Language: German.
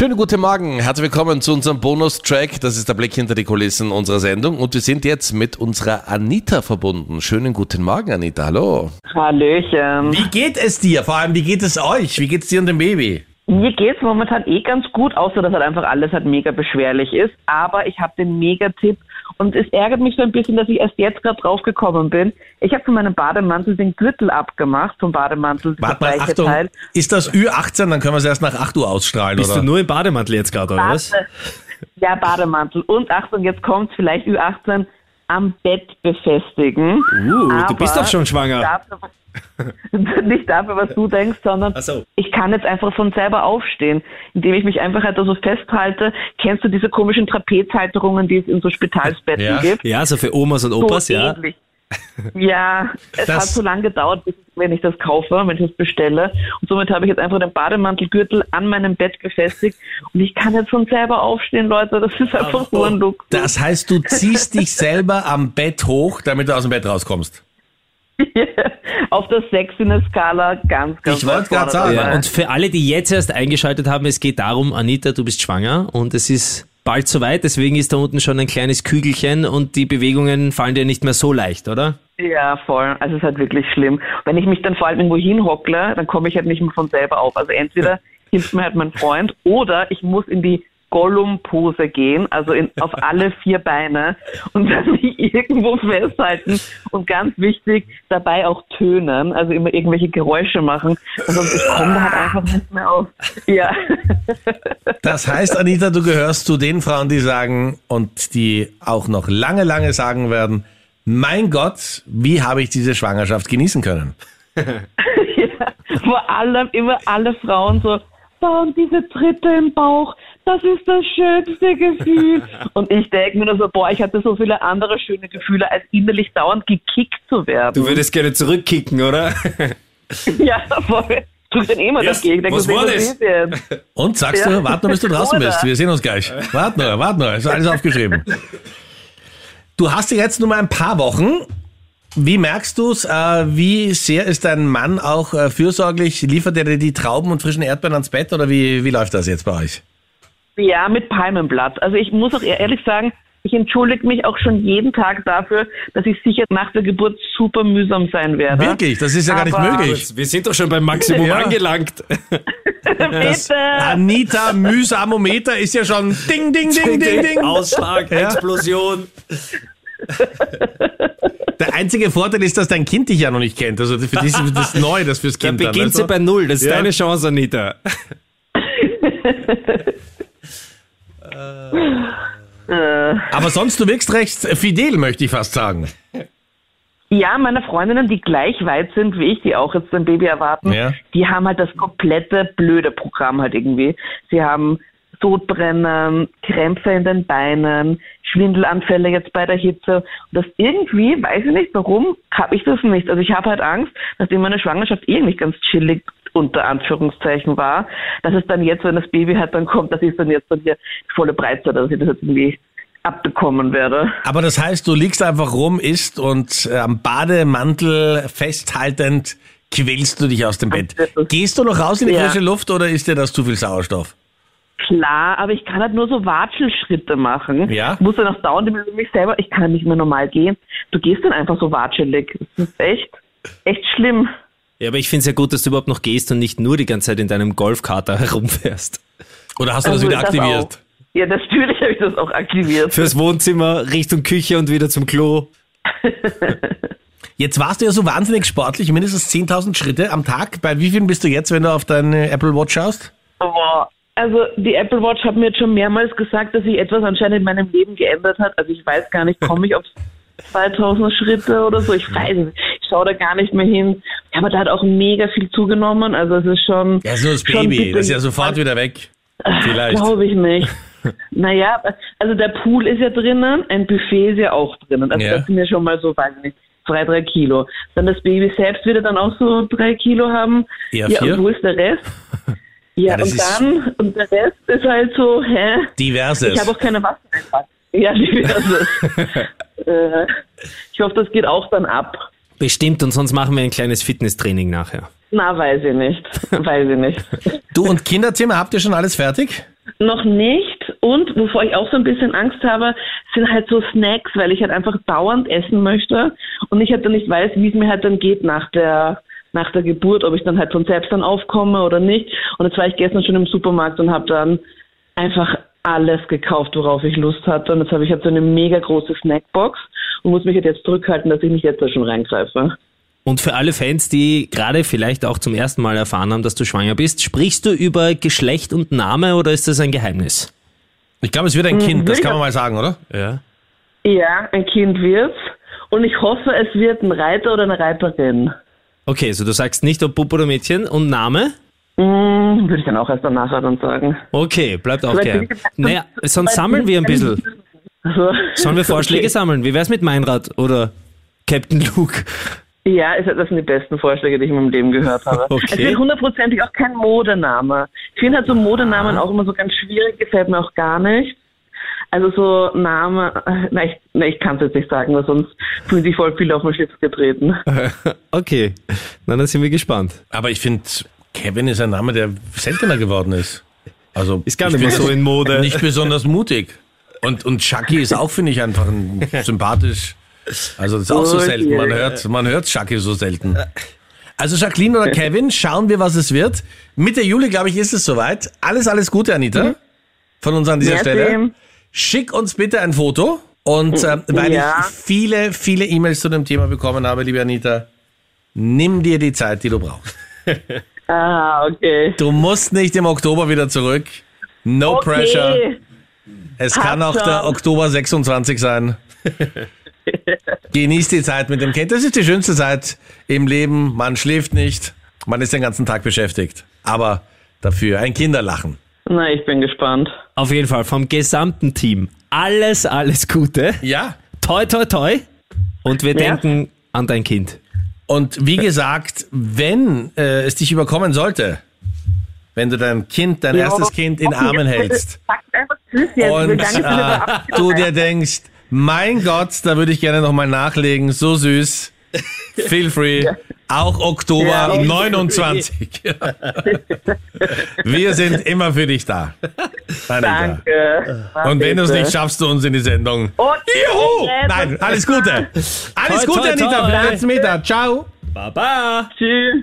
Schönen guten Morgen, herzlich willkommen zu unserem Bonustrack. Das ist der Blick hinter die Kulissen unserer Sendung und wir sind jetzt mit unserer Anita verbunden. Schönen guten Morgen, Anita, hallo. Hallöchen. Wie geht es dir? Vor allem, wie geht es euch? Wie geht es dir und dem Baby? Mir geht's momentan eh ganz gut, außer dass halt einfach alles halt mega beschwerlich ist. Aber ich habe den Mega-Tipp und es ärgert mich so ein bisschen, dass ich erst jetzt gerade drauf gekommen bin. Ich habe von meinem Bademantel den Gürtel abgemacht, vom Bademantel, Warte mal, Achtung, Teil. ist das Ü18? Dann können wir es erst nach 8 Uhr ausstrahlen, Bist oder? du nur im Bademantel jetzt gerade, oder was? Ja, Bademantel. Und Achtung, jetzt kommt's vielleicht Ü18 am Bett befestigen. Uh, du bist doch schon schwanger. Dafür, nicht dafür, was du denkst, sondern so. ich kann jetzt einfach von selber aufstehen, indem ich mich einfach halt so festhalte. Kennst du diese komischen Trapezhalterungen, die es in so Spitalsbetten Ja. gibt? Ja, so für Omas und So Opas, ja. ähnlich. Ja, es Das- hat so lange gedauert, bis, wenn ich das kaufe, wenn ich das bestelle. Und somit habe ich jetzt einfach den Bademantelgürtel an meinem Bett befestigt. Und ich kann jetzt von selber aufstehen, Leute. Das ist einfach nur ein Look. Das heißt, du ziehst dich selber am Bett hoch, damit du aus dem Bett rauskommst. Auf der Sexiness-Skala ganz, ganz Ich wollte gerade sagen. Ja, und für alle, die jetzt erst eingeschaltet haben, es geht darum, Anita, du bist schwanger und es ist bald soweit, deswegen ist da unten schon ein kleines Kügelchen und die Bewegungen fallen dir nicht mehr so leicht, oder? Ja, voll. Also es ist halt wirklich schlimm. Wenn ich mich dann vor allem irgendwo hinhockle, dann komme ich halt nicht mehr von selber auf. Also entweder hilft mir halt mein Freund oder ich muss in die Gollum-Pose gehen, also in, auf alle vier Beine und dann mich irgendwo festhalten und ganz wichtig, dabei auch tönen, also immer irgendwelche Geräusche machen, sonst ich komme da halt einfach nicht mehr auf. Ja. Das heißt, Anita, du gehörst zu den Frauen, die sagen und die auch noch lange, lange sagen werden, mein Gott, wie habe ich diese Schwangerschaft genießen können? Ja, vor allem immer alle Frauen so, "Boah, und diese Tritte im Bauch, das ist das schönste Gefühl. Und ich denke mir nur so, boah, ich hatte so viele andere schöne Gefühle, als innerlich dauernd gekickt zu werden. Du würdest gerne zurückkicken, oder? ja, voll. Drück dann immer Yes, dagegen. Denk was war das? Und sagst Ja. du, warte nur, bis du draußen bist. Wir sehen uns gleich. Warte nur, warte nur. Ist alles aufgeschrieben. Du hast ja jetzt nur mal ein paar Wochen. Wie merkst du es? Äh, wie sehr ist dein Mann auch äh, fürsorglich? Liefert er dir die Trauben und frischen Erdbeeren ans Bett oder wie, wie läuft das jetzt bei euch? Ja, mit Palmenblatt. Also ich muss auch ehrlich sagen, ich entschuldige mich auch schon jeden Tag dafür, dass ich sicher nach der Geburt super mühsam sein werde. Wirklich? Das ist ja gar nicht Aber- möglich. Wir sind doch schon beim Maximum Ja. angelangt. Bitte. Anita Mühsamometer ist ja schon ding, ding, ding, ding, ding. Ausschlag, Ja. Explosion. Der einzige Vorteil ist, dass dein Kind dich ja noch nicht kennt. Also für dich ist das neu, das fürs Da Kind. dann, beginnt weißt sie du? bei Null. Das ist Ja. deine Chance, Anita. Aber sonst, du wirkst recht fidel, möchte ich fast sagen. Ja, meine Freundinnen, die gleich weit sind wie ich, die auch jetzt ein Baby erwarten, Ja. die haben halt das komplette blöde Programm halt irgendwie. Sie haben Sodbrennen, Krämpfe in den Beinen, Schwindelanfälle jetzt bei der Hitze. Und das irgendwie, weiß ich nicht warum, habe ich das nicht. Also ich habe halt Angst, nachdem meine Schwangerschaft eh nicht ganz chillig unter Anführungszeichen war, dass es dann jetzt, wenn das Baby halt dann kommt, dass ich dann jetzt dann hier volle Breitseite, dass ich das jetzt irgendwie abbekommen werde. Aber das heißt, du liegst einfach rum, isst und äh, am Bademantel festhaltend quälst du dich aus dem Bett. Gehst du noch raus in die Ja. frische Luft oder ist dir das zu viel Sauerstoff? Klar, aber ich kann halt nur so Watschelschritte machen. Ja? Ich muss dann auch dauernd über mich selber, ich kann nicht mehr normal gehen. Du gehst dann einfach so watschelig. Das ist echt, echt schlimm. Ja, aber ich finde es ja gut, dass du überhaupt noch gehst und nicht nur die ganze Zeit in deinem Golfkater herumfährst. Oder hast du Also das wieder das aktiviert? Auch. Ja, natürlich habe ich das auch aktiviert. Fürs Wohnzimmer, Richtung Küche und wieder zum Klo. Jetzt warst du ja so wahnsinnig sportlich, mindestens 10.000 Schritte am Tag. Bei wie vielen bist du jetzt, wenn du auf deine Apple Watch schaust? Boah. Also die Apple Watch hat mir jetzt schon mehrmals gesagt, dass sich etwas anscheinend in meinem Leben geändert hat. Also ich weiß gar nicht, komme ich auf 2000 Schritte oder so? Ich weiß es nicht. Ich schaue da gar nicht mehr hin. Aber da hat auch mega viel zugenommen. Also es ist schon... Ja, ist nur das Baby. Das ist ja sofort wieder weg. Vielleicht. Glaube ich nicht. naja, also der Pool ist ja drinnen, ein Buffet ist ja auch drinnen. Also Ja. das sind ja schon mal so, weiß ich nicht, zwei, drei Kilo. Dann das Baby selbst wird dann auch so drei Kilo haben. Ja, vier? und wo ist der Rest? Ja, Ja, und dann, und der Rest ist halt so, hä? Diverses. Ich habe auch keine Wasser einfach. Ja, diverses. äh, ich hoffe, das geht auch dann ab. Bestimmt, und sonst machen wir ein kleines Fitnesstraining nachher. Na, weiß ich nicht. Weiß ich nicht. Du und Kinderzimmer, habt ihr schon alles fertig? noch nicht. Und wovor ich auch so ein bisschen Angst habe, sind halt so Snacks, weil ich halt einfach dauernd essen möchte und ich halt dann nicht weiß, wie es mir halt dann geht nach der nach der Geburt, ob ich dann halt von selbst dann aufkomme oder nicht. Und jetzt war ich gestern schon im Supermarkt und habe dann einfach alles gekauft, worauf ich Lust hatte. Und jetzt habe ich halt so eine mega große Snackbox und muss mich halt jetzt zurückhalten, dass ich nicht jetzt da schon reingreife. Und für alle Fans, die gerade vielleicht auch zum ersten Mal erfahren haben, dass du schwanger bist, sprichst du über Geschlecht und Name oder ist das ein Geheimnis? Ich glaube, es wird ein Kind, das kann man mal sagen, oder? Ja. Ja, ein Kind wird's. Und ich hoffe, es wird ein Reiter oder eine Reiterin. Okay, also du sagst nicht, ob Bub oder Mädchen und Name? Hm, würde ich dann auch erst danach dann sagen. Okay, bleibt auch geheim. die- Naja, sonst sammeln wir ein bisschen. Also, Sollen wir Vorschläge okay. sammeln? Wie wär's mit Meinrad oder Captain Luke? Ja, das sind die besten Vorschläge, die ich in meinem Leben gehört habe. Okay. Es ist hundertprozentig auch kein Modename. Ich finde halt so Modenamen auch immer so ganz schwierig, gefällt mir auch gar nicht. Also so Name, äh, na ich, na, ich kann es jetzt nicht sagen, weil sonst fühlen sich voll viele auf den Schlips getreten. Okay, na dann sind wir gespannt. Aber ich finde, Kevin ist ein Name, der seltener geworden ist. Also Ist gar ich nicht mehr so in Mode. Nicht besonders mutig. Und, und Chucky ist auch, finde ich, einfach ein, sympathisch. Also das ist auch so selten. Man hört, man hört Chucky so selten. Also Jacqueline oder Kevin, schauen wir, was es wird. Mitte Juli, glaube ich, ist es soweit. Alles, alles Gute, Anita. Von uns an dieser Merci. Stelle. Schick uns bitte ein Foto. Und äh, weil Ja. ich viele, viele E-Mails zu dem Thema bekommen habe, liebe Anita, nimm dir die Zeit, die du brauchst. Ah, okay. Du musst nicht im Oktober wieder zurück. No okay. pressure. Es Passt kann auch der schon. Oktober 26 sein. Genieß die Zeit mit dem Kind. Das ist die schönste Zeit im Leben. Man schläft nicht. Man ist den ganzen Tag beschäftigt. Aber dafür ein Kinderlachen. Na, ich bin gespannt. Auf jeden Fall vom gesamten Team. Alles, alles Gute. Ja. Toi, toi, toi. Und wir Ja. denken an dein Kind. Und wie gesagt, wenn äh, es dich überkommen sollte, wenn du dein Kind, dein Ja. erstes Kind in Armen hältst und äh, du dir denkst, mein Gott, da würde ich gerne nochmal nachlegen, so süß. Feel free. Auch Oktober Ja. 29. Wir sind immer für dich da. Anita. Danke. Und wenn du es nicht schaffst, du uns in die Sendung. Und Juhu! Nein, alles Gute. Alles Toi, Gute, toi, Anita, toi. für den Meter. Ciao. Baba. Tschüss.